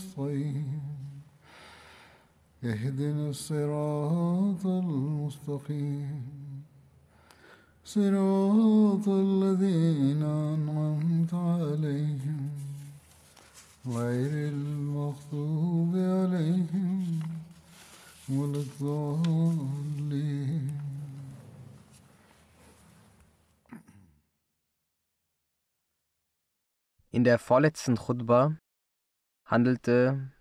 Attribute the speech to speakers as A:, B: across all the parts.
A: نستعين اهدنا الصراط المستقيم. صراط الذين أنعمت عليهم. غير المغضوب عليهم ولا الضالين.
B: In der vorletzten Khutbah handelte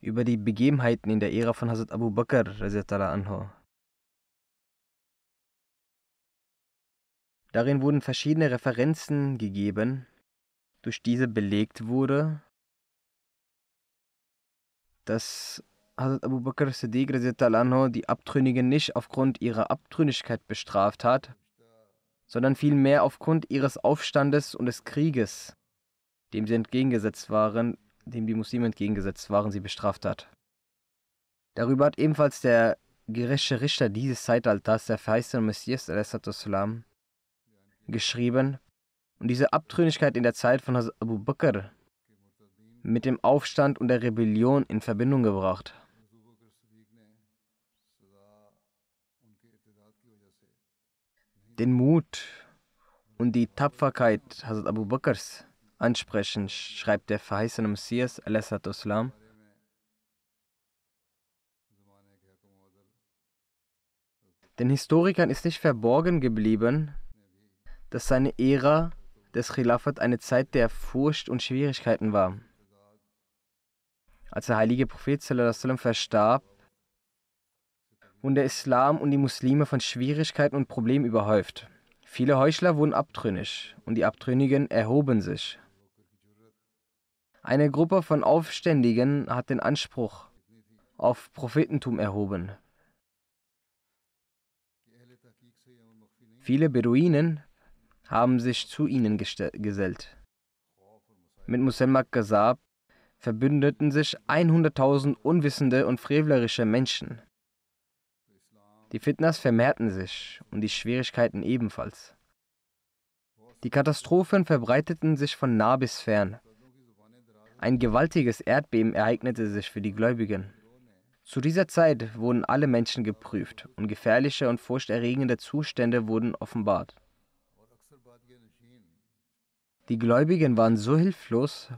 B: über die Begebenheiten in der Ära von Hazrat Abu Bakr. Darin wurden verschiedene Referenzen gegeben, durch diese belegt wurde, dass Hazrat Abu Bakr Siddiq die Abtrünnigen nicht aufgrund ihrer Abtrünnigkeit bestraft hat, sondern vielmehr aufgrund ihres Aufstandes und des Krieges, dem sie entgegengesetzt waren, dem die Muslime entgegengesetzt waren, sie bestraft hat. Darüber hat ebenfalls der gerechte Richter dieses Zeitalters, der verheißene Messias geschrieben und diese Abtrünnigkeit in der Zeit von Hazrat Abu Bakr mit dem Aufstand und der Rebellion in Verbindung gebracht. Den Mut und die Tapferkeit Hazrat Abu Bakrs ansprechen, schreibt der verheißene Messias Islam. Den Historikern ist nicht verborgen geblieben, dass seine Ära des Khilafat eine Zeit der Furcht und Schwierigkeiten war. Als der heilige Prophet verstarb, wurden der Islam und die Muslime von Schwierigkeiten und Problemen überhäuft. Viele Heuchler wurden abtrünnig und die Abtrünnigen erhoben sich. Eine Gruppe von Aufständigen hat den Anspruch auf Prophetentum erhoben. Viele Beduinen haben sich zu ihnen gesellt. Mit Musammak Gazab verbündeten sich 100.000 unwissende und frevlerische Menschen. Die Fitnas vermehrten sich und die Schwierigkeiten ebenfalls. Die Katastrophen verbreiteten sich von nah bis fern. Ein gewaltiges Erdbeben ereignete sich für die Gläubigen. Zu dieser Zeit wurden alle Menschen geprüft und gefährliche und furchterregende Zustände wurden offenbart. Die Gläubigen waren so hilflos,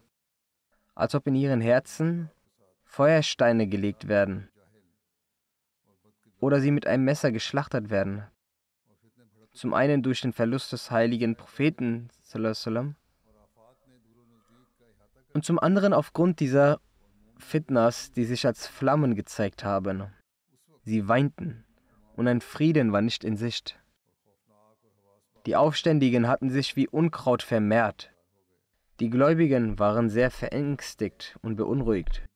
B: als ob in ihren Herzen Feuersteine gelegt werden oder sie mit einem Messer geschlachtet werden. Zum einen durch den Verlust des heiligen Propheten und zum anderen aufgrund dieser Fitnas, die sich als Flammen gezeigt haben. Sie weinten und ein Frieden war nicht in Sicht. Die Aufständigen hatten sich wie Unkraut vermehrt. Die Gläubigen waren sehr verängstigt und beunruhigt.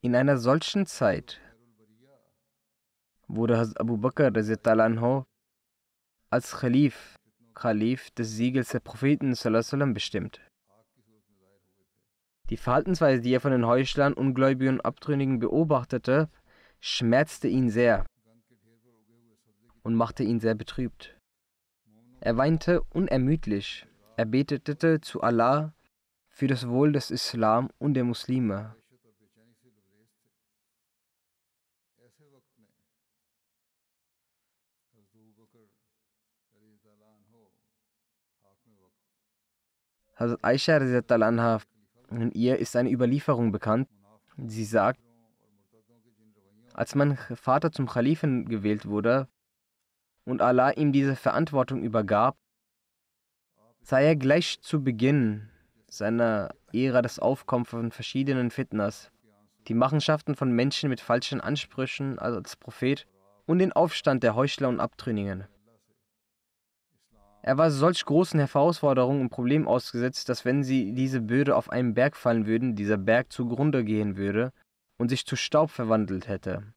B: In einer solchen Zeit wurde Abu Bakr als Khalif, Khalif des Siegels der Propheten bestimmt. Die Verhaltensweise, die er von den Heuchlern, Ungläubigen und Abtrünnigen beobachtete, schmerzte ihn sehr und machte ihn sehr betrübt. Er weinte unermüdlich. Er betete zu Allah für das Wohl des Islam und der Muslime. Hazrat Aisha radiallahu anha, in ihr ist eine Überlieferung bekannt. Sie sagt, als mein Vater zum Khalifen gewählt wurde und Allah ihm diese Verantwortung übergab, sah er gleich zu Beginn seiner Ära das Aufkommen von verschiedenen Fitnas, die Machenschaften von Menschen mit falschen Ansprüchen als Prophet und den Aufstand der Heuchler und Abtrünnigen. Er war solch großen Herausforderungen und Problemen ausgesetzt, dass wenn sie diese Bürde auf einen Berg fallen würden, dieser Berg zugrunde gehen würde und sich zu Staub verwandelt hätte.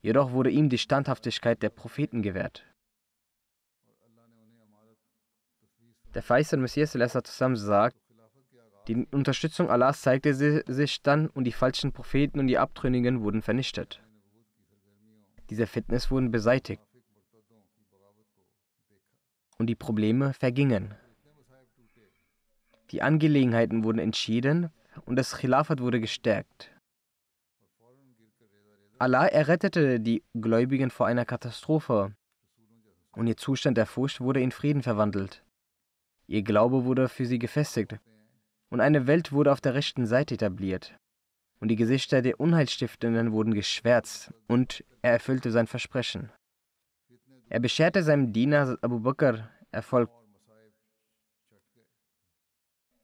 B: Jedoch wurde ihm die Standhaftigkeit der Propheten gewährt. Der Feisal Messias zusammen sagt, die Unterstützung Allahs zeigte sich dann und die falschen Propheten und die Abtrünnigen wurden vernichtet. Diese Fitness wurden beseitigt und die Probleme vergingen. Die Angelegenheiten wurden entschieden und das Khilafat wurde gestärkt. Allah errettete die Gläubigen vor einer Katastrophe und ihr Zustand der Furcht wurde in Frieden verwandelt. Ihr Glaube wurde für sie gefestigt und eine Welt wurde auf der rechten Seite etabliert. Und die Gesichter der Unheilstiftenden wurden geschwärzt und er erfüllte sein Versprechen. Er bescherte seinem Diener Abu Bakr Erfolg.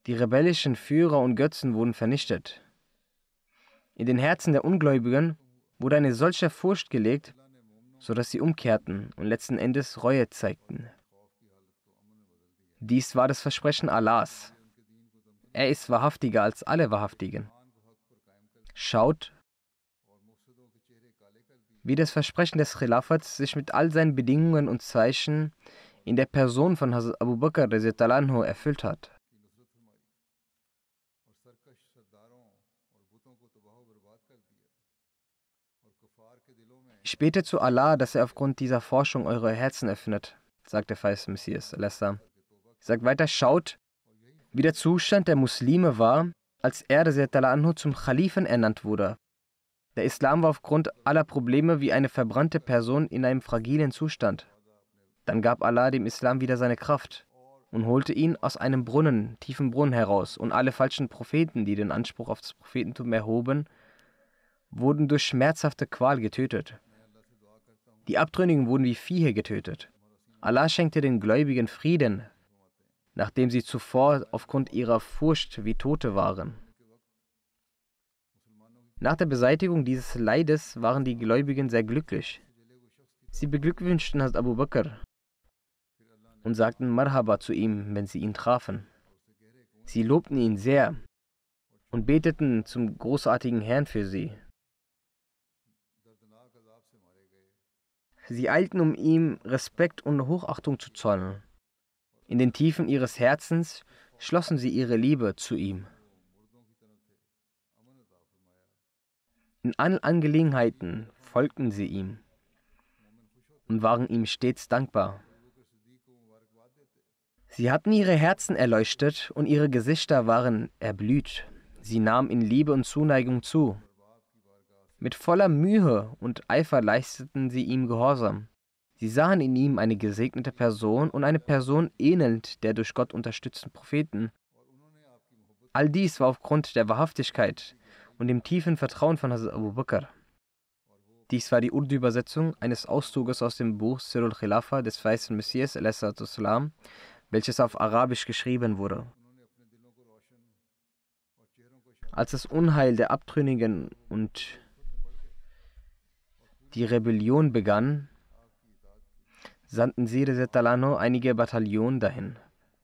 B: Die rebellischen Führer und Götzen wurden vernichtet. In den Herzen der Ungläubigen wurde eine solche Furcht gelegt, sodass sie umkehrten und letzten Endes Reue zeigten. Dies war das Versprechen Allahs. Er ist wahrhaftiger als alle Wahrhaftigen. Schaut, wie das Versprechen des Khilafats sich mit all seinen Bedingungen und Zeichen in der Person von Hazrat Abu Bakr erfüllt hat. Ich bete zu Allah, dass er aufgrund dieser Forschung eure Herzen öffnet, sagte Fais Messias. Allah sagt weiter, schaut, wie der Zustand der Muslime war, als er zum Khalifen ernannt wurde. Der Islam war aufgrund aller Probleme wie eine verbrannte Person in einem fragilen Zustand. Dann gab Allah dem Islam wieder seine Kraft und holte ihn aus einem Brunnen, tiefen Brunnen heraus, und alle falschen Propheten, die den Anspruch auf das Prophetentum erhoben, wurden durch schmerzhafte Qual getötet. Die Abtrünnigen wurden wie Viehe getötet. Allah schenkte den Gläubigen Frieden, nachdem sie zuvor aufgrund ihrer Furcht wie Tote waren. Nach der Beseitigung dieses Leides waren die Gläubigen sehr glücklich. Sie beglückwünschten Hazrat Abu Bakr und sagten Marhaba zu ihm, wenn sie ihn trafen. Sie lobten ihn sehr und beteten zum großartigen Herrn für sie. Sie eilten, um ihm Respekt und Hochachtung zu zollen. In den Tiefen ihres Herzens schlossen sie ihre Liebe zu ihm. In allen Angelegenheiten folgten sie ihm und waren ihm stets dankbar. Sie hatten ihre Herzen erleuchtet und ihre Gesichter waren erblüht. Sie nahmen in Liebe und Zuneigung zu. Mit voller Mühe und Eifer leisteten sie ihm Gehorsam. Sie sahen in ihm eine gesegnete Person und eine Person ähnelnd der durch Gott unterstützten Propheten. All dies war aufgrund der Wahrhaftigkeit und dem tiefen Vertrauen von Hazrat Abu Bakr. Dies war die Urdu-Übersetzung eines Auszuges aus dem Buch Sirul Khilafa des weißen Messias, welches auf Arabisch geschrieben wurde. Als das Unheil der Abtrünnigen und die Rebellion begann, sandten sie einige Bataillonen dahin.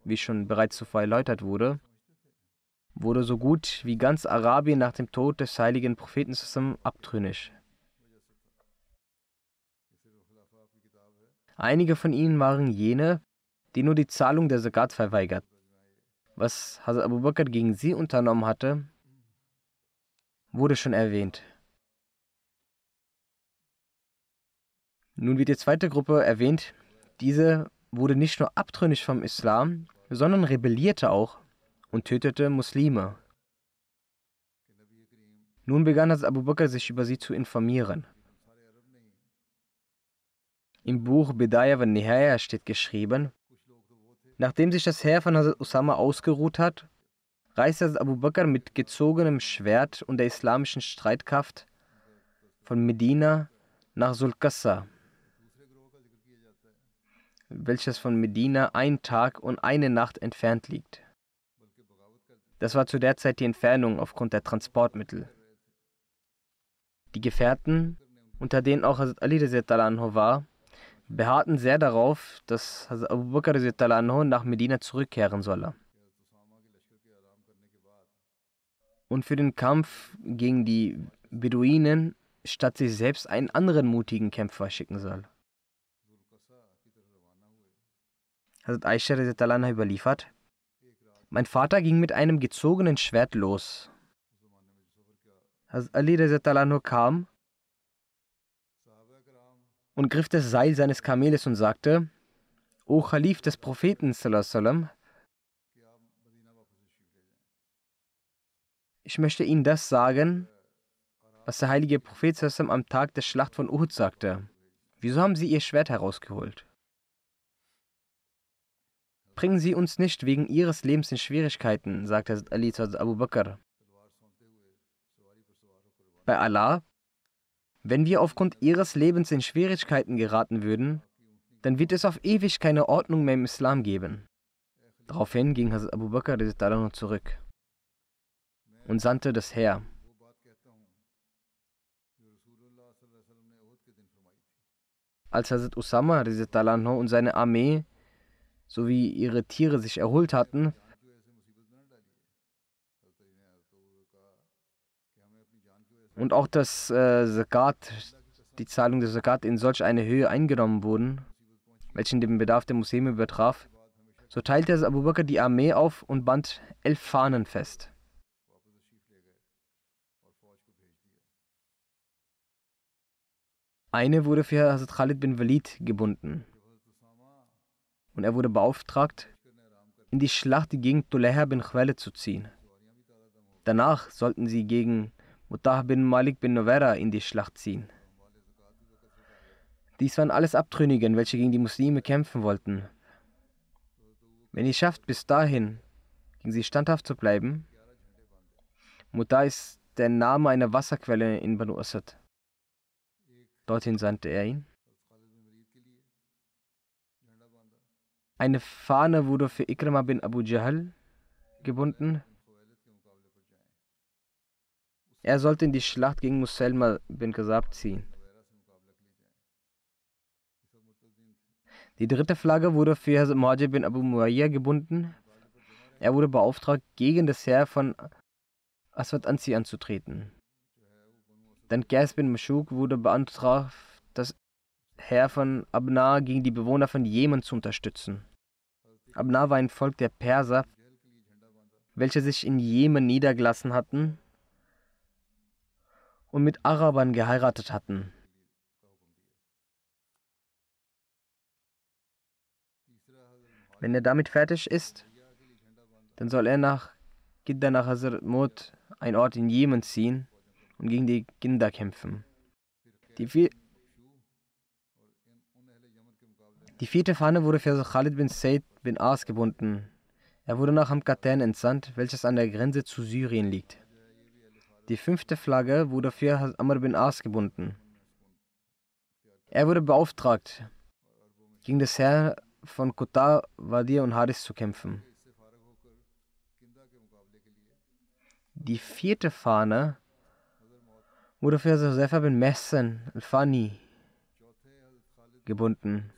B: Wie schon bereits zuvor erläutert wurde, wurde so gut wie ganz Arabien nach dem Tod des heiligen Propheten abtrünnig. Einige von ihnen waren jene, die nur die Zahlung der Zakat verweigert. Was Hazrat Abu Bakr gegen sie unternommen hatte, wurde schon erwähnt. Nun wird die zweite Gruppe erwähnt. Diese wurde nicht nur abtrünnig vom Islam, sondern rebellierte auch und tötete Muslime. Nun begann Hazrat Abu Bakr sich über sie zu informieren. Im Buch Bidaya wa Nihaya steht geschrieben, Nachdem sich das Heer von Hazrat Usama ausgeruht hat, reiste Hazrat Abu Bakr mit gezogenem Schwert und der islamischen Streitkraft von Medina nach Sulkassa, welches von Medina ein Tag und eine Nacht entfernt liegt. Das war zu der Zeit die Entfernung aufgrund der Transportmittel. Die Gefährten, unter denen auch Hazrat Ali anhu war, beharrten sehr darauf, dass Hazrat Abu Bakr anhu nach Medina zurückkehren solle. Und für den Kampf gegen die Beduinen statt sich selbst einen anderen mutigen Kämpfer schicken soll. Hazrat Aisha überliefert, mein Vater ging mit einem gezogenen Schwert los. Hazrat Ali kam und griff das Seil seines Kameles und sagte, O Khalif des Propheten, ich möchte Ihnen das sagen, was der heilige Prophet am Tag der Schlacht von Uhud sagte. Wieso haben Sie Ihr Schwert herausgeholt? Bringen Sie uns nicht wegen Ihres Lebens in Schwierigkeiten, sagte Ali zu Abu Bakr. Bei Allah wenn wir aufgrund ihres Lebens in Schwierigkeiten geraten würden, dann wird es auf ewig keine Ordnung mehr im Islam geben. Daraufhin ging Hazrat Abu Bakr zurück und sandte das Heer. Als Hazrat Usama und seine Armee sowie ihre Tiere sich erholt hatten, und auch dass äh, Zakat, die Zahlung der Zakat in solch eine Höhe eingenommen wurden, welchen den Bedarf der Muslime übertraf, so teilte Abu Bakr die Armee auf und band elf Fahnen fest. Eine wurde für Hazrat Khalid bin Walid gebunden. Und er wurde beauftragt, in die Schlacht gegen Tuleha bin Khwale zu ziehen. Danach sollten sie gegen Mutah bin Malik bin Novera in die Schlacht ziehen. Dies waren alles Abtrünnigen, welche gegen die Muslime kämpfen wollten. Wenn ihr schafft, bis dahin gegen sie standhaft zu bleiben, Mutah ist der Name einer Wasserquelle in Banu Asad. Dorthin sandte er ihn. Eine Fahne wurde für Ikrama bin Abu Jahl gebunden, er sollte in die Schlacht gegen Muselma bin Kasab ziehen. Die dritte Flagge wurde für Hazrat Muajib bin Abu Muawiyah gebunden. Er wurde beauftragt, gegen das Heer von Aswad Anzi anzutreten. Dann Qais bin Mashuk wurde beantragt, das Heer von Abna gegen die Bewohner von Jemen zu unterstützen. Abna war ein Volk der Perser, welche sich in Jemen niedergelassen hatten und mit Arabern geheiratet hatten. Wenn er damit fertig ist, dann soll er nach Gidda nach Hazrat Mut, ein Ort in Jemen, ziehen und gegen die Kinder kämpfen. Die, vier die vierte Fahne wurde für Khalid bin Said bin As gebunden. Er wurde nach Hamkaten entsandt, welches an der Grenze zu Syrien liegt. Die fünfte Flagge wurde für Amr bin As gebunden. Er wurde beauftragt, gegen das Heer von Qatar, Wadir und Haris zu kämpfen. Die vierte Fahne wurde für Josefa bin Messen al-Fani gebunden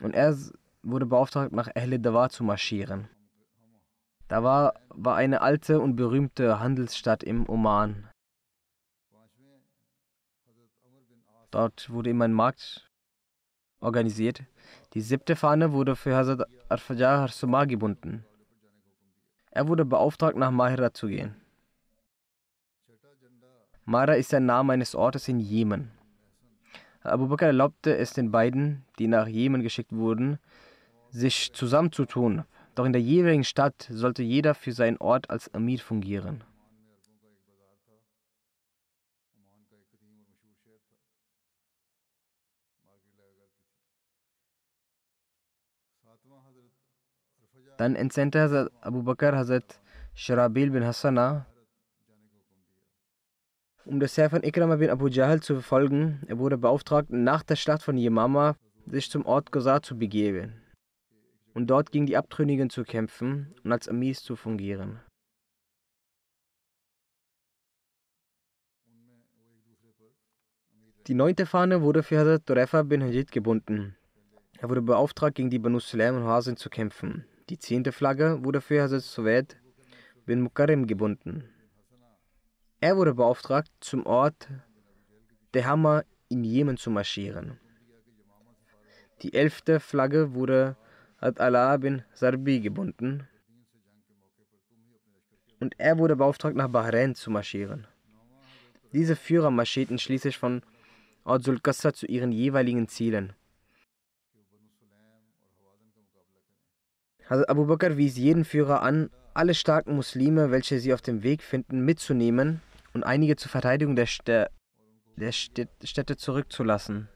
B: und er wurde beauftragt, nach Ahle Dawa zu marschieren. Da war, eine alte und berühmte Handelsstadt im Oman. Dort wurde immer ein Markt organisiert. Die siebte Fahne wurde für Hazrat Arfajar Harsuma gebunden. Er wurde beauftragt, nach Mahira zu gehen. Mahira ist der Name eines Ortes in Jemen. Abu Bakr erlaubte es den beiden, die nach Jemen geschickt wurden, sich zusammenzutun, doch in der jeweiligen Stadt sollte jeder für seinen Ort als Amir fungieren. Dann entsandte Hazrat Abu Bakr Hazrat Sharabil bin Hassana, um das Heer von Ikrama bin Abu Jahl zu verfolgen. Er wurde beauftragt, nach der Schlacht von Yemama sich zum Ort Gosar zu begeben und dort gegen die Abtrünnigen zu kämpfen und als Amis zu fungieren. Die neunte Fahne wurde für Hazrat Turefa bin Hajid gebunden. Er wurde beauftragt, gegen die Banu Sulaim und Hasin zu kämpfen. Die zehnte Flagge wurde für Hazrat Suwed bin Mukarim gebunden. Er wurde beauftragt, zum Ort Dehama in Jemen zu marschieren. Die elfte Flagge wurde Ad Allah bin Sarbi gebunden und er wurde beauftragt, nach Bahrain zu marschieren. Diese Führer marschierten schließlich von Ort Sulkassa zu ihren jeweiligen Zielen. Hazrat Abu Bakr wies jeden Führer an, alle starken Muslime, welche sie auf dem Weg finden, mitzunehmen und einige zur Verteidigung der, Stä der Städte zurückzulassen.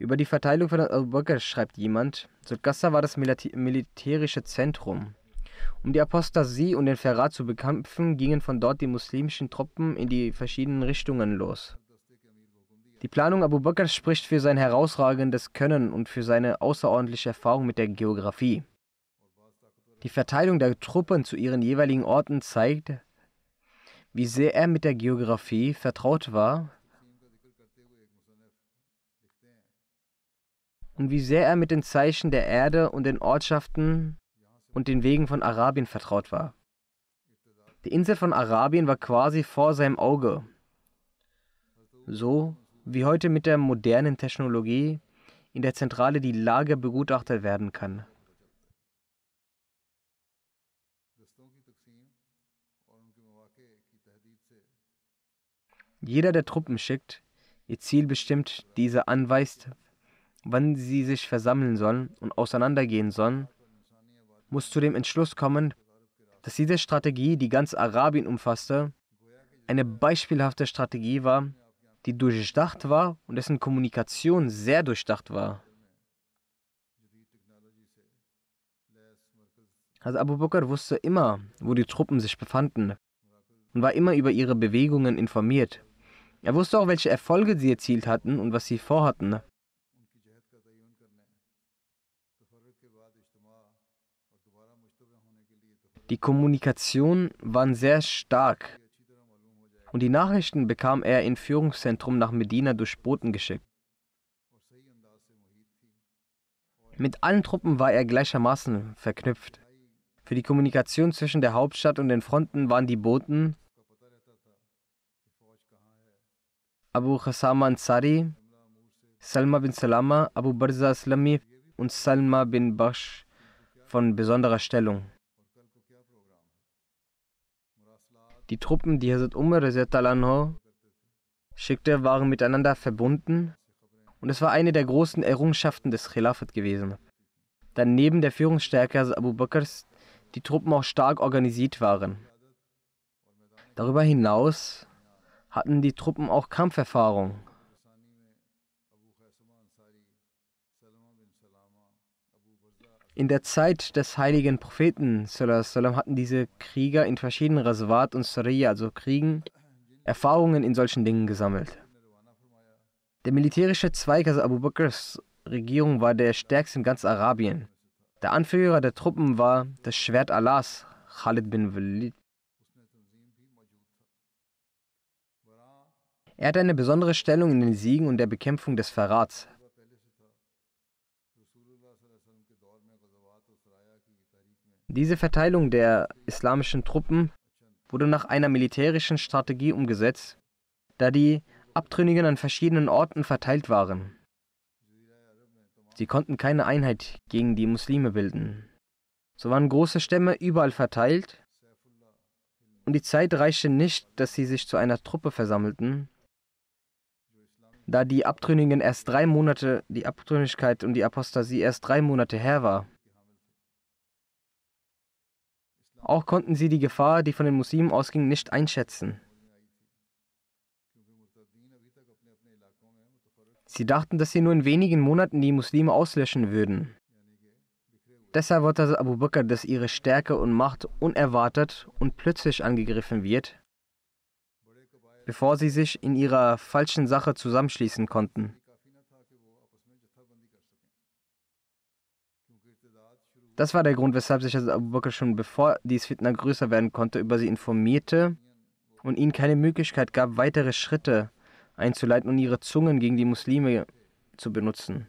B: Über die Verteilung von Abu Bakr schreibt jemand, Sulkassa war das militärische Zentrum. Um die Apostasie und den Verrat zu bekämpfen, gingen von dort die muslimischen Truppen in die verschiedenen Richtungen los. Die Planung Abu Bakr spricht für sein herausragendes Können und für seine außerordentliche Erfahrung mit der Geografie. Die Verteilung der Truppen zu ihren jeweiligen Orten zeigt, wie sehr er mit der Geografie vertraut war und wie sehr er mit den Zeichen der Erde und den Ortschaften und den Wegen von Arabien vertraut war. Die Insel von Arabien war quasi vor seinem Auge. So wie heute mit der modernen Technologie in der Zentrale die Lage begutachtet werden kann. Jeder, der Truppen schickt, ihr Ziel bestimmt, diese anweist, wann sie sich versammeln sollen und auseinandergehen sollen, muss zu dem Entschluss kommen, dass diese Strategie, die ganz Arabien umfasste, eine beispielhafte Strategie war, die durchdacht war und dessen Kommunikation sehr durchdacht war. Also Abu Bakr wusste immer, wo die Truppen sich befanden und war immer über ihre Bewegungen informiert. Er wusste auch, welche Erfolge sie erzielt hatten und was sie vorhatten. Die Kommunikation waren sehr stark und die Nachrichten bekam er in Führungszentrum nach Medina durch Boten geschickt. Mit allen Truppen war er gleichermaßen verknüpft. Für die Kommunikation zwischen der Hauptstadt und den Fronten waren die Boten Abu Khassama Ansari, Salma bin Salama, Abu Barza Aslami und Salma bin Bash von besonderer Stellung. Die Truppen, die Hazrat Umar schickte, waren miteinander verbunden und es war eine der großen Errungenschaften des Khilafat gewesen. Da neben der Führungsstärke Hazrat Abu Bakrs die Truppen auch stark organisiert waren. Darüber hinaus hatten die Truppen auch Kampferfahrung. In der Zeit des heiligen Propheten hatten diese Krieger in verschiedenen Raswat und Sariya, also Kriegen, Erfahrungen in solchen Dingen gesammelt. Der militärische Zweig, also Abu Bakrs Regierung, war der stärkste in ganz Arabien. Der Anführer der Truppen war das Schwert Allahs, Khalid bin Walid. Er hatte eine besondere Stellung in den Siegen und der Bekämpfung des Verrats. Diese Verteilung der islamischen Truppen wurde nach einer militärischen Strategie umgesetzt, da die Abtrünnigen an verschiedenen Orten verteilt waren. Sie konnten keine Einheit gegen die Muslime bilden. So waren große Stämme überall verteilt und die Zeit reichte nicht, dass sie sich zu einer Truppe versammelten, da die Abtrünnigen erst drei Monate, die Abtrünnigkeit und die Apostasie erst drei Monate her war. Auch konnten sie die Gefahr, die von den Muslimen ausging, nicht einschätzen. Sie dachten, dass sie nur in wenigen Monaten die Muslime auslöschen würden. Deshalb wollte also Abu Bakr, dass ihre Stärke und Macht unerwartet und plötzlich angegriffen wird, bevor sie sich in ihrer falschen Sache zusammenschließen konnten. Das war der Grund, weshalb sich Abu Bakr schon bevor dies Fitna größer werden konnte, über sie informierte und ihnen keine Möglichkeit gab, weitere Schritte einzuleiten und ihre Zungen gegen die Muslime zu benutzen.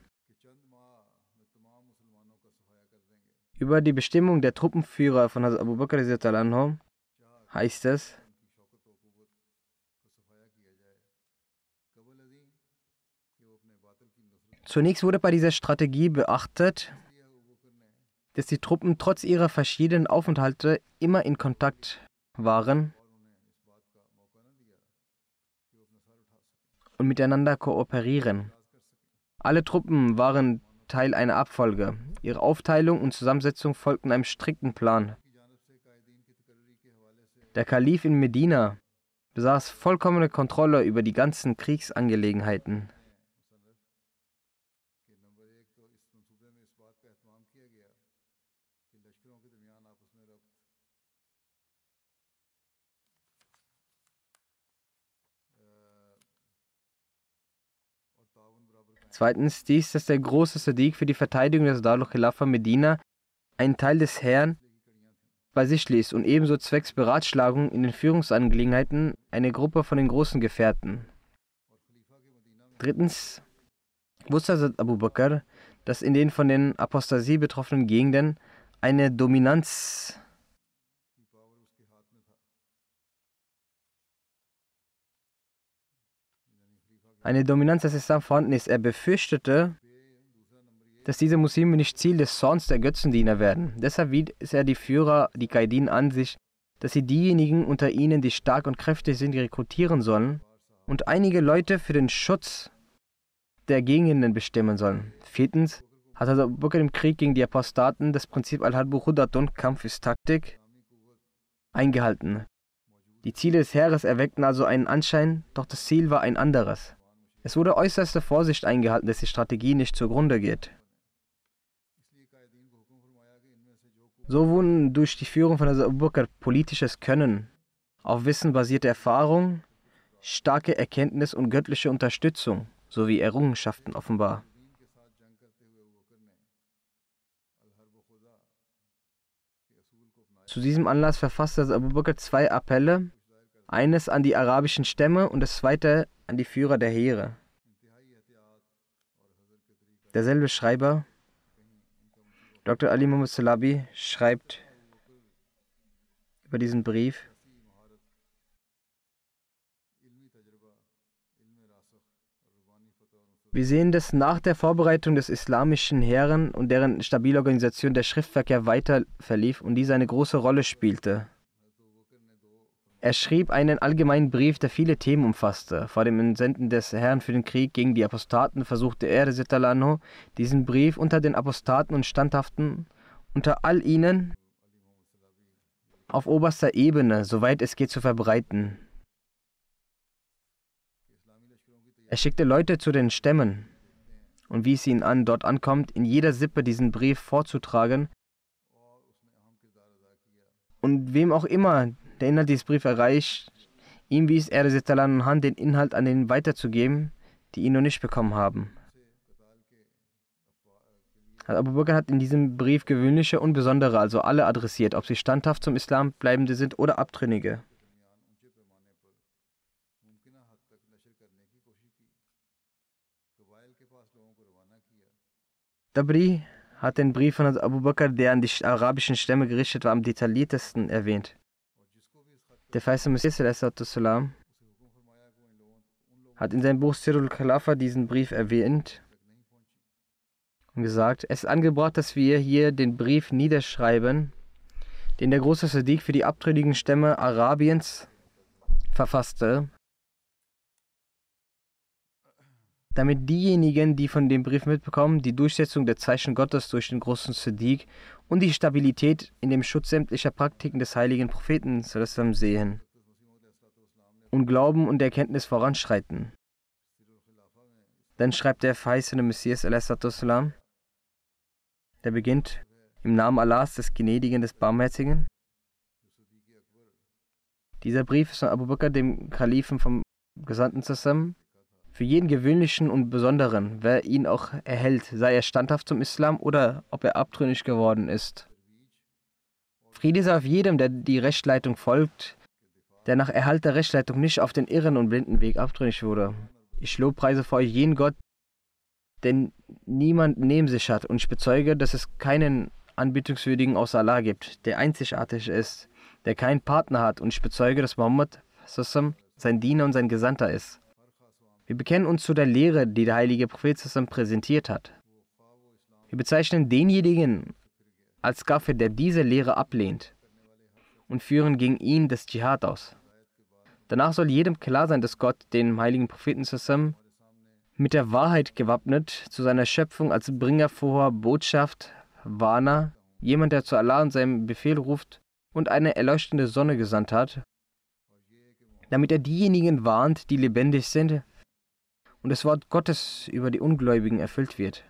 B: Über die Bestimmung der Truppenführer von Hazrat Abu Bakr heißt es, Zunächst wurde bei dieser Strategie beachtet, dass die Truppen trotz ihrer verschiedenen Aufenthalte immer in Kontakt waren und miteinander kooperieren. Alle Truppen waren Teil einer Abfolge. Ihre Aufteilung und Zusammensetzung folgten einem strikten Plan. Der Kalif in Medina besaß vollkommene Kontrolle über die ganzen Kriegsangelegenheiten. Zweitens dies, dass der große Sadiq für die Verteidigung des Darul Khilafa Medina einen Teil des Herrn bei sich ließ und ebenso zwecks Beratschlagung in den Führungsangelegenheiten eine Gruppe von den großen Gefährten. Drittens wusste Abu Bakr, dass in den von den Apostasie betroffenen Gegenden eine Dominanz eine Dominanz des Islam vorhanden ist. Er befürchtete, dass diese Muslime nicht Ziel des Zorns der Götzendiener werden. Deshalb wies er die Führer, die Qaidin, an sich, dass sie diejenigen unter ihnen, die stark und kräftig sind, rekrutieren sollen und einige Leute für den Schutz der Gegenden bestimmen sollen. Viertens hat Abu Bakr im Krieg gegen die Apostaten das Prinzip Al-Hadbu Hudatun, Kampf ist Taktik, eingehalten. Die Ziele des Heeres erweckten also einen Anschein, doch das Ziel war ein anderes. Es wurde äußerste Vorsicht eingehalten, dass die Strategie nicht zugrunde geht. So wurden durch die Führung von Abu Bakr politisches Können, auf Wissen basierte Erfahrung, starke Erkenntnis und göttliche Unterstützung sowie Errungenschaften offenbar. Zu diesem Anlass verfasste Abu Bakr zwei Appelle, eines an die arabischen Stämme und das zweite an die Führer der Heere. Derselbe Schreiber, Dr. Ali Muhammad Salabi, schreibt über diesen Brief, Wir sehen, dass nach der Vorbereitung des islamischen Heeren und deren stabile Organisation der Schriftverkehr weiter verlief und dies eine große Rolle spielte. Er schrieb einen allgemeinen Brief, der viele Themen umfasste. Vor dem Entsenden des Herrn für den Krieg gegen die Apostaten versuchte er, Anhu, diesen Brief unter den Apostaten und Standhaften, unter all ihnen auf oberster Ebene, soweit es geht, zu verbreiten. Er schickte Leute zu den Stämmen und wies ihn an, dort ankommt, in jeder Sippe diesen Brief vorzutragen und wem auch immer der Inhalt dieses Briefs erreicht, ihm wies er an, den Inhalt an denen weiterzugeben, die ihn noch nicht bekommen haben. Abu Bakr hat in diesem Brief gewöhnliche und besondere, also alle adressiert, ob sie standhaft zum Islam bleibende sind oder Abtrünnige. Dabri hat den Brief von Abu Bakr, der an die arabischen Stämme gerichtet war, am detailliertesten erwähnt. Der Feiste Messias hat in seinem Buch Sirul Khalafa diesen Brief erwähnt und gesagt, es ist angebracht, dass wir hier den Brief niederschreiben, den der große Sadiq für die abtrünnigen Stämme Arabiens verfasste, damit diejenigen, die von dem Brief mitbekommen, die Durchsetzung der Zeichen Gottes durch den großen Sadiq und die Stabilität in dem Schutz sämtlicher Praktiken des heiligen Propheten sehen und Glauben und Erkenntnis voranschreiten. Dann schreibt der verheißene Messias, salam, der beginnt im Namen Allahs, des Gnädigen, des Barmherzigen. Dieser Brief ist von Abu Bakr, dem Kalifen vom Gesandten zusammen, für jeden gewöhnlichen und besonderen, wer ihn auch erhält, sei er standhaft zum Islam oder ob er abtrünnig geworden ist. Friede sei auf jedem, der die Rechtleitung folgt, der nach Erhalt der Rechtleitung nicht auf den irren und blinden Weg abtrünnig wurde. Ich lobpreise vor euch jeden Gott, den niemand neben sich hat, und ich bezeuge, dass es keinen Anbetungswürdigen außer Allah gibt, der einzigartig ist, der keinen Partner hat, und ich bezeuge, dass Muhammad sein Diener und sein Gesandter ist. Wir bekennen uns zu der Lehre, die der heilige Prophet präsentiert hat. Wir bezeichnen denjenigen als Kafir, der diese Lehre ablehnt und führen gegen ihn das Dschihad aus. Danach soll jedem klar sein, dass Gott den heiligen Propheten zusammen mit der Wahrheit gewappnet zu seiner Schöpfung als Bringer vor Botschaft, Warner, jemand, der zu Allah und seinem Befehl ruft und eine erleuchtende Sonne gesandt hat, damit er diejenigen warnt, die lebendig sind und das Wort Gottes über die Ungläubigen erfüllt wird.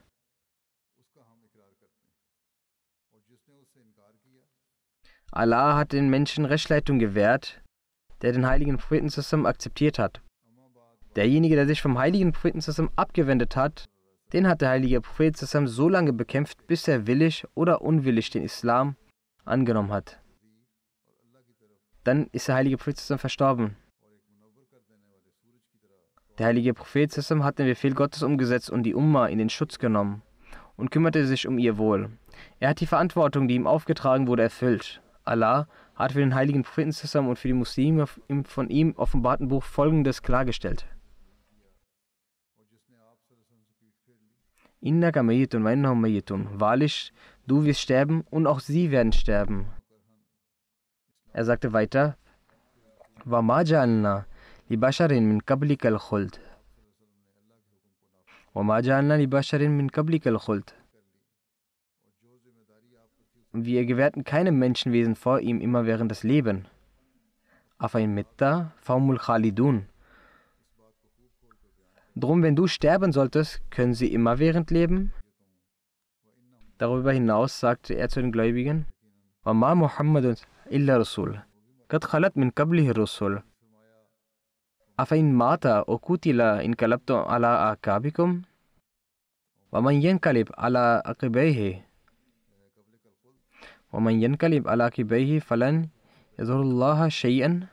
B: Allah hat den Menschen Rechtsleitung gewährt, der den heiligen Propheten zusammen akzeptiert hat. Derjenige, der sich vom heiligen Propheten zusammen abgewendet hat, den hat der heilige Prophet zusammen so lange bekämpft, bis er willig oder unwillig den Islam angenommen hat. Dann ist der heilige Prophet zusammen verstorben. Der heilige Prophet Sassam hat den Befehl Gottes umgesetzt und die Umma in den Schutz genommen und kümmerte sich um ihr Wohl. Er hat die Verantwortung, die ihm aufgetragen wurde, erfüllt. Allah hat für den heiligen Propheten Sassam und für die Muslime im von ihm offenbarten Buch Folgendes klargestellt. Innaka mayitun wa innahum. Wahrlich, du wirst sterben und auch sie werden sterben. Er sagte weiter, Wamajalna, لِبَشَرٍ مِنْ قَبْلِكَ الْخُلْدِ وَمَا جَعَلْنَا لِبَشَرٍ مِنْ قَبْلِكَ الْخُلْدِ wir gewährten keinem Menschenwesen vor ihm immerwährendes Leben. Afain mitta faumul khalidun. Drum, wenn du sterben solltest, können sie immerwährend leben? Darüber hinaus sagte er zu den Gläubigen, وَمَا مُحَمَّدٌ إِلَّا رَسُولٌ قَدْ خَلَتْ مِنْ قَبْلِهِ الرُّسُلُ أَفَإِنْ مَاتَ أَوْ قُتِلَ انقلبتم على أعقابكم ومن ينقلب على عقبيه ومن ينقلب على عقبيه فلن يضر الله شيئا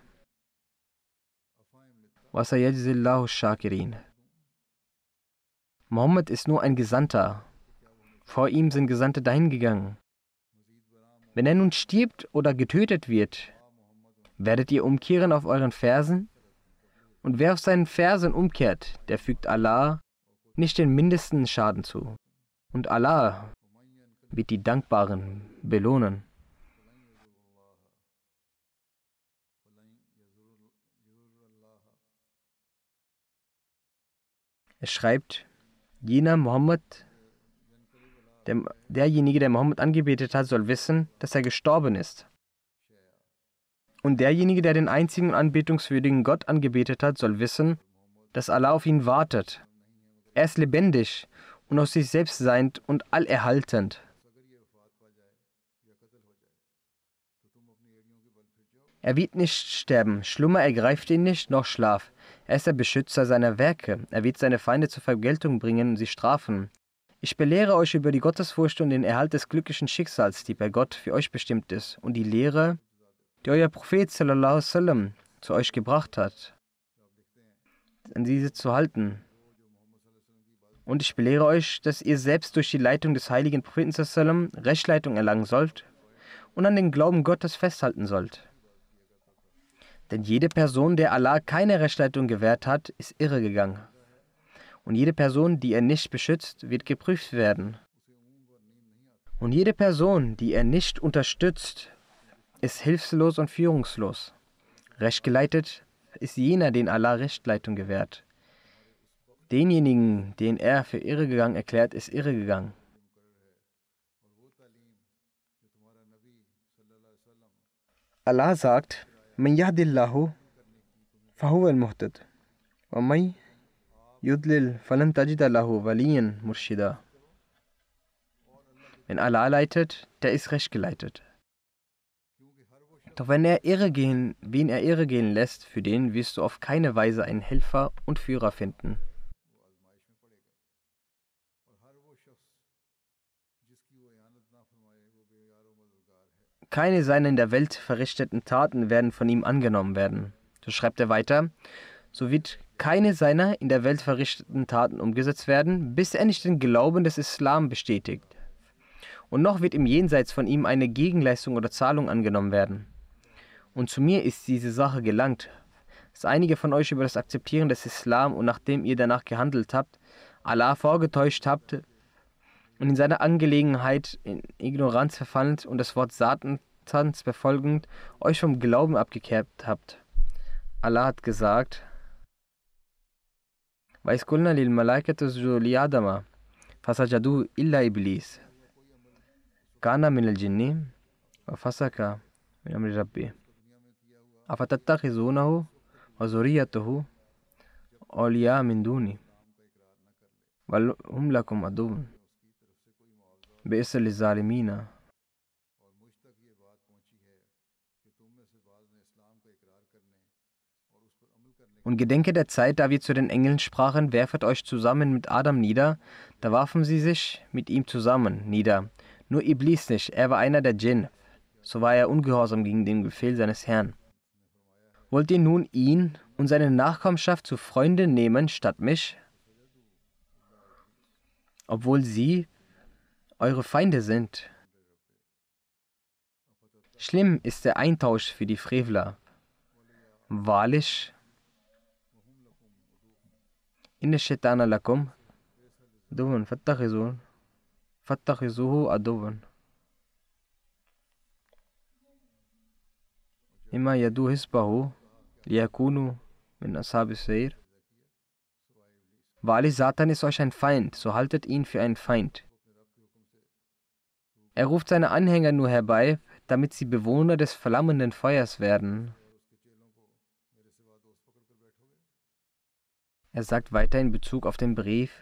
B: وسيجزي الله الشاكرين Mohammed ist nur ein Gesandter. Vor ihm sind Gesandte dahingegangen. Wenn er nun stirbt oder getötet wird, werdet ihr umkehren auf euren Fersen? Und wer auf seinen Fersen umkehrt, der fügt Allah nicht den mindesten Schaden zu. Und Allah wird die Dankbaren belohnen. Er schreibt, jener Mohammed, der, derjenige, der Mohammed angebetet hat, soll wissen, dass er gestorben ist. Und derjenige, der den einzigen anbetungswürdigen Gott angebetet hat, soll wissen, dass Allah auf ihn wartet. Er ist lebendig und aus sich selbst seiend und allerhaltend. Er wird nicht sterben, Schlummer ergreift ihn nicht, noch Schlaf. Er ist der Beschützer seiner Werke. Er wird seine Feinde zur Vergeltung bringen und sie strafen. Ich belehre euch über die Gottesfurcht und den Erhalt des glücklichen Schicksals, die bei Gott für euch bestimmt ist, und die Lehre, die euer Prophet sallam, zu euch gebracht hat, an diese zu halten. Und ich belehre euch, dass ihr selbst durch die Leitung des heiligen Propheten sallam Rechtleitung erlangen sollt und an den Glauben Gottes festhalten sollt. Denn jede Person, der Allah keine Rechtsleitung gewährt hat, ist irregegangen. Und jede Person, die er nicht beschützt, wird geprüft werden. Und jede Person, die er nicht unterstützt, ist hilflos und führungslos. Rechtgeleitet ist jener, den Allah Rechtleitung gewährt. Denjenigen, den er für irregegangen erklärt, ist irregegangen. Allah sagt, Man yahdillahu fahuwa al-muhtad wa may yudlil falan tajida lahu waliyan. Wenn Allah leitet, der ist recht geleitet. Doch wenn er irre gehen, wen er irre gehen lässt, für den wirst du auf keine Weise einen Helfer und Führer finden. Keine seiner in der Welt verrichteten Taten werden von ihm angenommen werden. So schreibt er weiter, so wird keine seiner in der Welt verrichteten Taten umgesetzt werden, bis er nicht den Glauben des Islam bestätigt. Und noch wird im Jenseits von ihm eine Gegenleistung oder Zahlung angenommen werden. Und zu mir ist diese Sache gelangt, dass einige von euch über das Akzeptieren des Islam und nachdem ihr danach gehandelt habt, Allah vorgetäuscht habt und in seiner Angelegenheit in Ignoranz verfallen und das Wort Satans befolgend euch vom Glauben abgekehrt habt. Allah hat gesagt, وإذ قلنا للملائكة اسجدوا لآدم فسجدوا إلا إبليس كان من الجن وفسق من أمر ربه أفتتخذونه وذريته أولياء من دوني بل هم لكم عدو بئس للظالمين Und gedenke der Zeit, da wir zu den Engeln sprachen, werfet euch zusammen mit Adam nieder, da warfen sie sich mit ihm zusammen nieder. Nur Iblis nicht, er war einer der Djinn, so war er ungehorsam gegen den Befehl seines Herrn. Wollt ihr nun ihn und seine Nachkommenschaft zu Freunden nehmen statt mich? Obwohl sie eure Feinde sind. Schlimm ist der Eintausch für die Frevler. Wahrlich, in der Shaitana lakum, duvan fattakhizun, fattakhisuhu aduvan. immer Yadu Hisbahu, Yakunu min Ashab Seir. Wahrlich, Satan ist euch ein Feind, so haltet ihn für einen Feind. Er ruft seine Anhänger nur herbei, damit sie Bewohner des flammenden Feuers werden. Er sagt weiter in Bezug auf den Brief: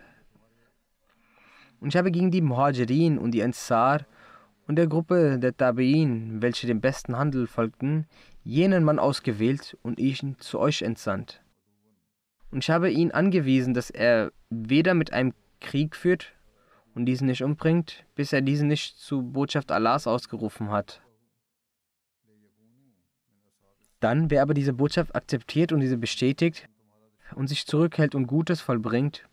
B: Und ich habe gegen die Muhajirin und die Ansar und der Gruppe der Tabi'in, welche dem besten Handel folgten, jenen Mann ausgewählt und ihn zu euch entsandt. Und ich habe ihn angewiesen, dass er weder mit einem Krieg führt und diesen nicht umbringt, bis er diesen nicht zu Botschaft Allahs ausgerufen hat. Dann, wer aber diese Botschaft akzeptiert und diese bestätigt, und sich zurückhält und Gutes vollbringt,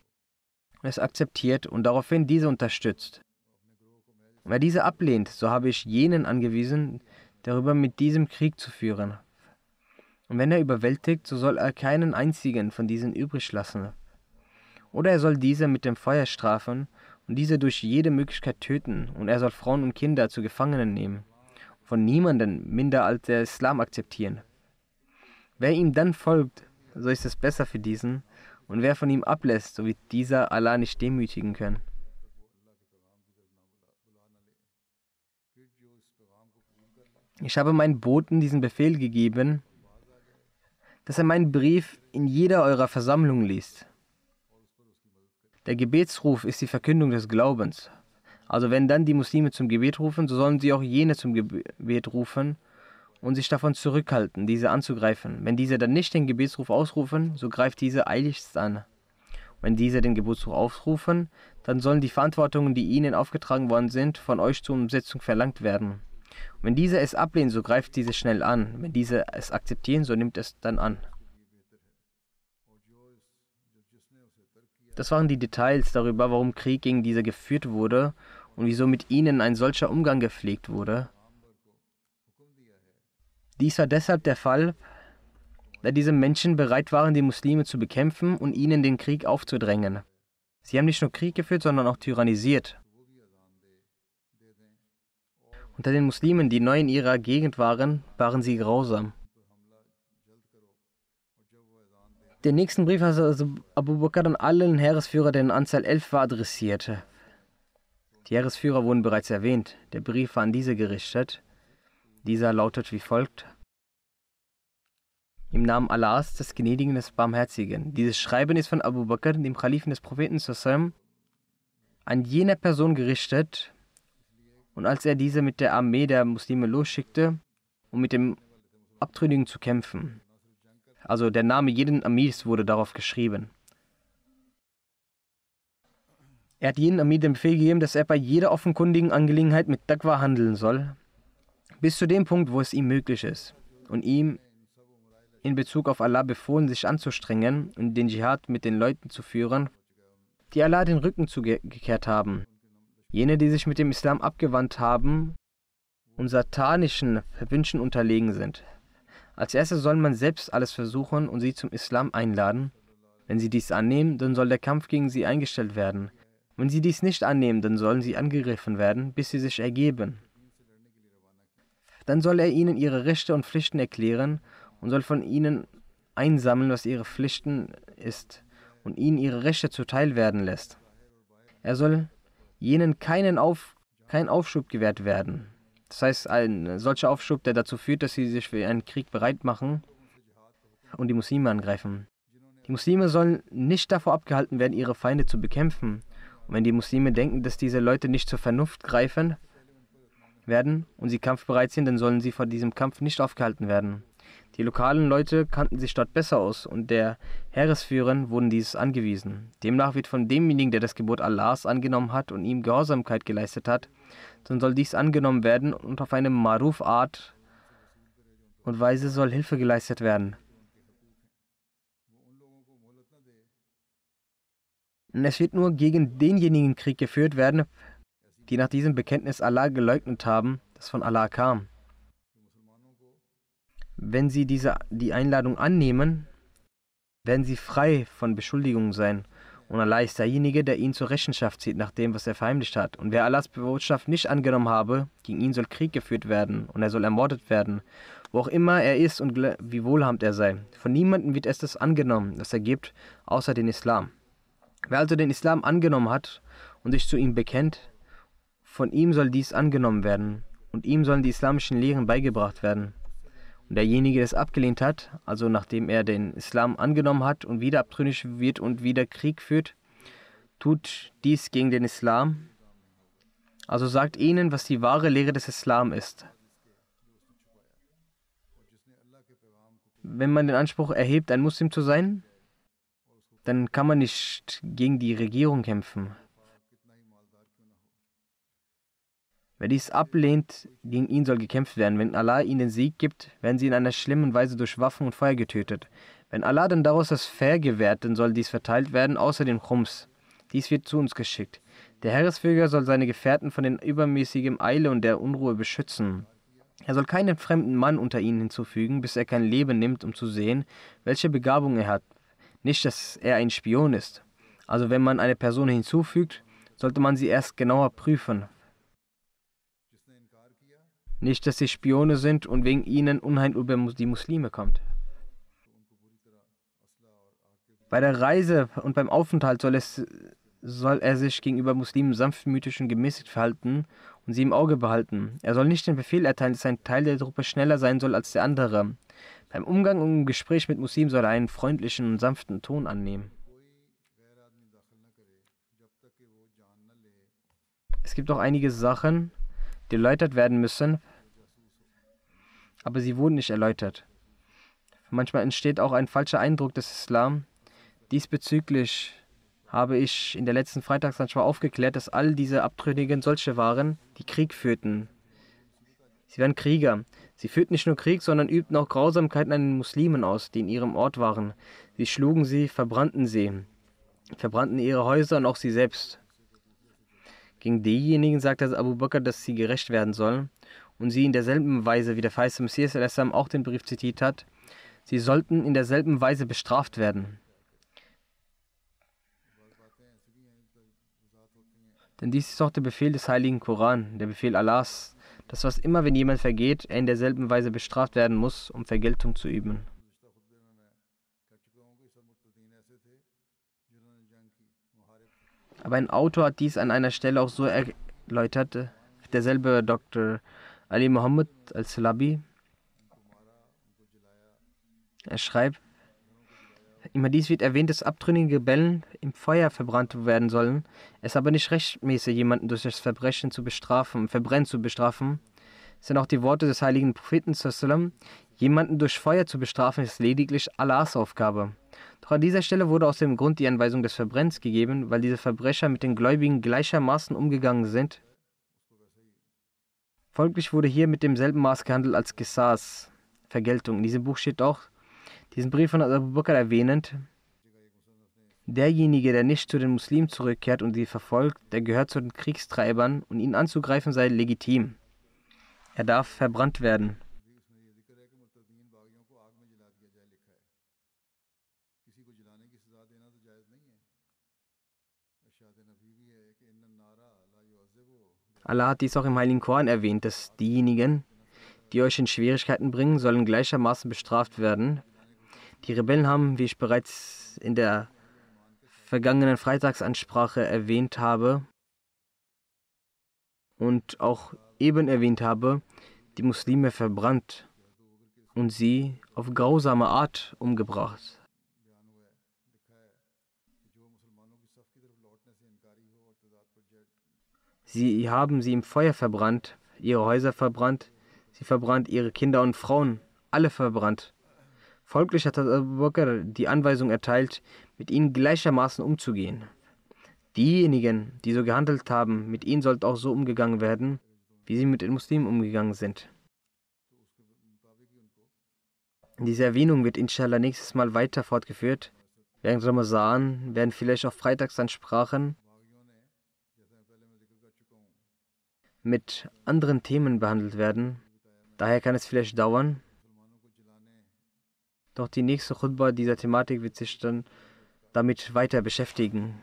B: es akzeptiert und daraufhin diese unterstützt. Und wer diese ablehnt, so habe ich jenen angewiesen, darüber mit diesem Krieg zu führen. Und wenn er überwältigt, so soll er keinen einzigen von diesen übrig lassen. Oder er soll diese mit dem Feuer strafen und diese durch jede Möglichkeit töten, und er soll Frauen und Kinder zu Gefangenen nehmen, von niemanden minder als der Islam akzeptieren. Wer ihm dann folgt, so ist es besser für diesen, und wer von ihm ablässt, so wird dieser Allah nicht demütigen können. Ich habe meinen Boten diesen Befehl gegeben, dass er meinen Brief in jeder eurer Versammlung liest. Der Gebetsruf ist die Verkündung des Glaubens. Also wenn dann die Muslime zum Gebet rufen, so sollen sie auch jene zum Gebet rufen und sich davon zurückhalten, diese anzugreifen. Wenn diese dann nicht den Gebetsruf ausrufen, so greift diese eiligst an. Wenn diese den Gebetsruf aufrufen, dann sollen die Verantwortungen, die ihnen aufgetragen worden sind, von euch zur Umsetzung verlangt werden. Und wenn diese es ablehnen, so greift diese schnell an. Wenn diese es akzeptieren, so nimmt es dann an. Das waren die Details darüber, warum Krieg gegen diese geführt wurde und wieso mit ihnen ein solcher Umgang gepflegt wurde. Dies war deshalb der Fall, da diese Menschen bereit waren, die Muslime zu bekämpfen und ihnen den Krieg aufzudrängen. Sie haben nicht nur Krieg geführt, sondern auch tyrannisiert. Unter den Muslimen, die neu in ihrer Gegend waren, waren sie grausam. Den nächsten Brief hat also Abu Bakr an allen Heeresführer, deren Anzahl elf war, adressiert. Die Heeresführer wurden bereits erwähnt. Der Brief war an diese gerichtet. Dieser lautet wie folgt. im Namen Allahs, des Gnädigen, des Barmherzigen. Dieses Schreiben ist von Abu Bakr, dem Kalifen des Propheten an jener Person gerichtet, und als er diese mit der Armee der Muslime losschickte, um mit dem Abtrünnigen zu kämpfen. Also der Name jeden Amirs wurde darauf geschrieben. Er hat jeden Amir den Befehl gegeben, dass er bei jeder offenkundigen Angelegenheit mit Daqwa handeln soll, bis zu dem Punkt, wo es ihm möglich ist, und ihm in Bezug auf Allah befohlen, sich anzustrengen und den Dschihad mit den Leuten zu führen, die Allah den Rücken zugekehrt haben. Jene, die sich mit dem Islam abgewandt haben und satanischen Wünschen unterlegen sind. Als erstes soll man selbst alles versuchen und sie zum Islam einladen. Wenn sie dies annehmen, dann soll der Kampf gegen sie eingestellt werden. Wenn sie dies nicht annehmen, dann sollen sie angegriffen werden, bis sie sich ergeben. Dann soll er ihnen ihre Rechte und Pflichten erklären und soll von ihnen einsammeln, was ihre Pflichten ist und ihnen ihre Rechte zuteil werden lässt. Er soll jenen keinen Auf, kein Aufschub gewährt werden. Das heißt, ein solcher Aufschub, der dazu führt, dass sie sich für einen Krieg bereit machen und die Muslime angreifen. Die Muslime sollen nicht davor abgehalten werden, ihre Feinde zu bekämpfen. Und wenn die Muslime denken, dass diese Leute nicht zur Vernunft greifen werden und sie kampfbereit sind, dann sollen sie vor diesem Kampf nicht aufgehalten werden. Die lokalen Leute kannten sich dort besser aus und der Heeresführer wurden dieses angewiesen. Demnach wird von demjenigen, der das Gebot Allahs angenommen hat und ihm Gehorsamkeit geleistet hat, dann soll dies angenommen werden und auf eine Maruf-Art und Weise soll Hilfe geleistet werden. Und es wird nur gegen denjenigen Krieg geführt werden, die nach diesem Bekenntnis Allah geleugnet haben, das von Allah kam. Wenn sie diese, die Einladung annehmen, werden sie frei von Beschuldigungen sein. Und Allah ist derjenige, der ihn zur Rechenschaft zieht nach dem, was er verheimlicht hat. Und wer Allahs Botschaft nicht angenommen habe, gegen ihn soll Krieg geführt werden und er soll ermordet werden, wo auch immer er ist und wie wohlhabend er sei. Von niemandem wird es das angenommen, das er gibt, außer den Islam. Wer also den Islam angenommen hat und sich zu ihm bekennt, von ihm soll dies angenommen werden und ihm sollen die islamischen Lehren beigebracht werden. Und derjenige, der es abgelehnt hat, also nachdem er den Islam angenommen hat und wieder abtrünnig wird und wieder Krieg führt, tut dies gegen den Islam. Also sagt ihnen, was die wahre Lehre des Islam ist. Wenn man den Anspruch erhebt, ein Muslim zu sein, dann kann man nicht gegen die Regierung kämpfen. Wer dies ablehnt, gegen ihn soll gekämpft werden. Wenn Allah ihnen den Sieg gibt, werden sie in einer schlimmen Weise durch Waffen und Feuer getötet. Wenn Allah dann daraus das Fair gewährt, dann soll dies verteilt werden, außer dem Chums. Dies wird zu uns geschickt. Der Heeresführer soll seine Gefährten von den übermäßigen Eile und der Unruhe beschützen. Er soll keinen fremden Mann unter ihnen hinzufügen, bis er kein Leben nimmt, um zu sehen, welche Begabung er hat. Nicht, dass er ein Spion ist. Also wenn man eine Person hinzufügt, sollte man sie erst genauer prüfen, nicht, dass sie Spione sind und wegen ihnen Unheil über die Muslime kommt. Bei der Reise und beim Aufenthalt soll, es, soll er sich gegenüber Muslimen sanftmütig und gemäßigt verhalten und sie im Auge behalten. Er soll nicht den Befehl erteilen, dass ein Teil der Truppe schneller sein soll als der andere. Beim Umgang und im Gespräch mit Muslimen soll er einen freundlichen und sanften Ton annehmen. Es gibt auch einige Sachen, die erläutert werden müssen, aber sie wurden nicht erläutert. Manchmal entsteht auch ein falscher Eindruck des Islam. Diesbezüglich habe ich in der letzten Freitagsansprache aufgeklärt, dass all diese Abtrünnigen solche waren, die Krieg führten. Sie waren Krieger. Sie führten nicht nur Krieg, sondern übten auch Grausamkeiten an den Muslimen aus, die in ihrem Ort waren. Sie schlugen sie, verbrannten sie, verbrannten ihre Häuser und auch sie selbst. Gegen diejenigen sagte Abu Bakr, dass sie gerecht werden sollen und sie in derselben Weise, wie der verheißte Messias auch den Brief zitiert hat, sie sollten in derselben Weise bestraft werden. Denn dies ist auch der Befehl des heiligen Koran, der Befehl Allahs, dass was immer, wenn jemand vergeht, er in derselben Weise bestraft werden muss, um Vergeltung zu üben. Aber ein Autor hat dies an einer Stelle auch so erläutert, derselbe Dr. Ali Muhammad al-Salabi. Er schreibt, im Hadith wird erwähnt, dass abtrünnige Rebellen im Feuer verbrannt werden sollen, es aber nicht rechtmäßig, jemanden durch das Verbrechen zu bestrafen, Verbrennen zu bestrafen. Es sind auch die Worte des heiligen Propheten, jemanden durch Feuer zu bestrafen, ist lediglich Allahs Aufgabe. Doch an dieser Stelle wurde aus dem Grund die Anweisung des Verbrennens gegeben, weil diese Verbrecher mit den Gläubigen gleichermaßen umgegangen sind. Folglich wurde hier mit demselben Maß gehandelt als Gesas, Vergeltung. In diesem Buch steht auch, diesen Brief von Abu Bakr erwähnend, derjenige, der nicht zu den Muslimen zurückkehrt und sie verfolgt, der gehört zu den Kriegstreibern und ihn anzugreifen sei legitim. Er darf verbrannt werden. Allah hat dies auch im Heiligen Koran erwähnt, dass diejenigen, die euch in Schwierigkeiten bringen, sollen gleichermaßen bestraft werden. Die Rebellen haben, wie ich bereits in der vergangenen Freitagsansprache erwähnt habe und auch eben erwähnt habe, die Muslime verbrannt und sie auf grausame Art umgebracht. Sie haben sie im Feuer verbrannt, ihre Häuser verbrannt, sie verbrannt ihre Kinder und Frauen, alle verbrannt. Folglich hat Abu Bakr die Anweisung erteilt, mit ihnen gleichermaßen umzugehen. Diejenigen, die so gehandelt haben, mit ihnen sollte auch so umgegangen werden, wie sie mit den Muslimen umgegangen sind. Diese Erwähnung wird inshallah nächstes Mal weiter fortgeführt. Während Ramazan werden vielleicht auch Freitagsansprachen mit anderen Themen behandelt werden. Daher kann es vielleicht dauern. Doch die nächste Khutbah dieser Thematik wird sich dann damit weiter beschäftigen.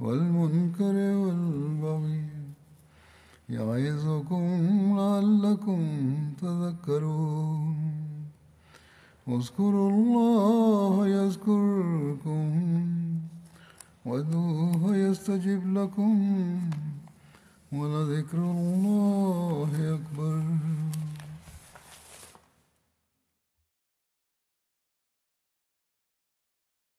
A: والمنكر والبغي يعظكم لعلكم تذكرون. اذكروا الله يذكركم وادعوه يستجب لكم ولذكر الله أكبر.